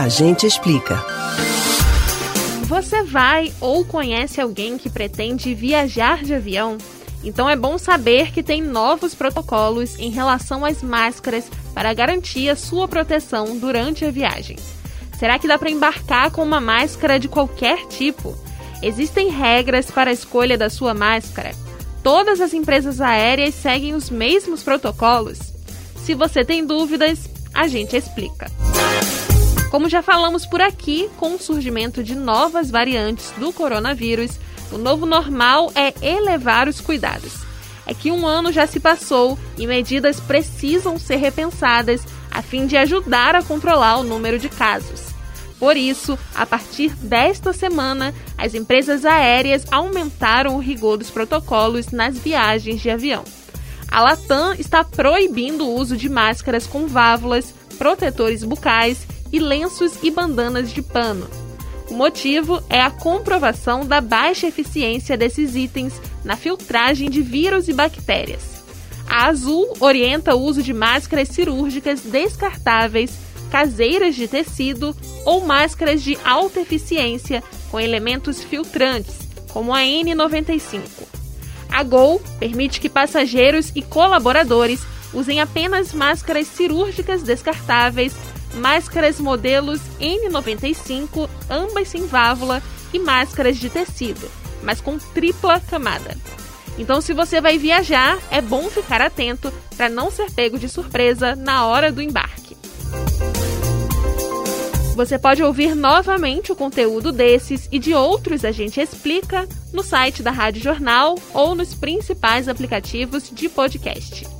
A gente explica. Você vai ou conhece alguém que pretende viajar de avião? Então é bom saber que tem novos protocolos em relação às máscaras para garantir a sua proteção durante a viagem. Será que dá para embarcar com uma máscara de qualquer tipo? Existem regras para a escolha da sua máscara? Todas as empresas aéreas seguem os mesmos protocolos? Se você tem dúvidas, a gente explica. Como já falamos por aqui, com o surgimento de novas variantes do coronavírus, o novo normal é elevar os cuidados. É que um ano já se passou e medidas precisam ser repensadas a fim de ajudar a controlar o número de casos. Por isso, a partir desta semana, as empresas aéreas aumentaram o rigor dos protocolos nas viagens de avião. A Latam está proibindo o uso de máscaras com válvulas, protetores bucais e lenços e bandanas de pano. O motivo é a comprovação da baixa eficiência desses itens na filtragem de vírus e bactérias. A Azul orienta o uso de máscaras cirúrgicas descartáveis, caseiras de tecido ou máscaras de alta eficiência com elementos filtrantes, como a N95. A Gol permite que passageiros e colaboradores usem apenas máscaras cirúrgicas descartáveis, máscaras modelos N95, ambas sem válvula, e máscaras de tecido, mas com tripla camada. Então, se você vai viajar, é bom ficar atento para não ser pego de surpresa na hora do embarque. Você pode ouvir novamente o conteúdo desses e de outros a gente explica no site da Rádio Jornal ou nos principais aplicativos de podcast.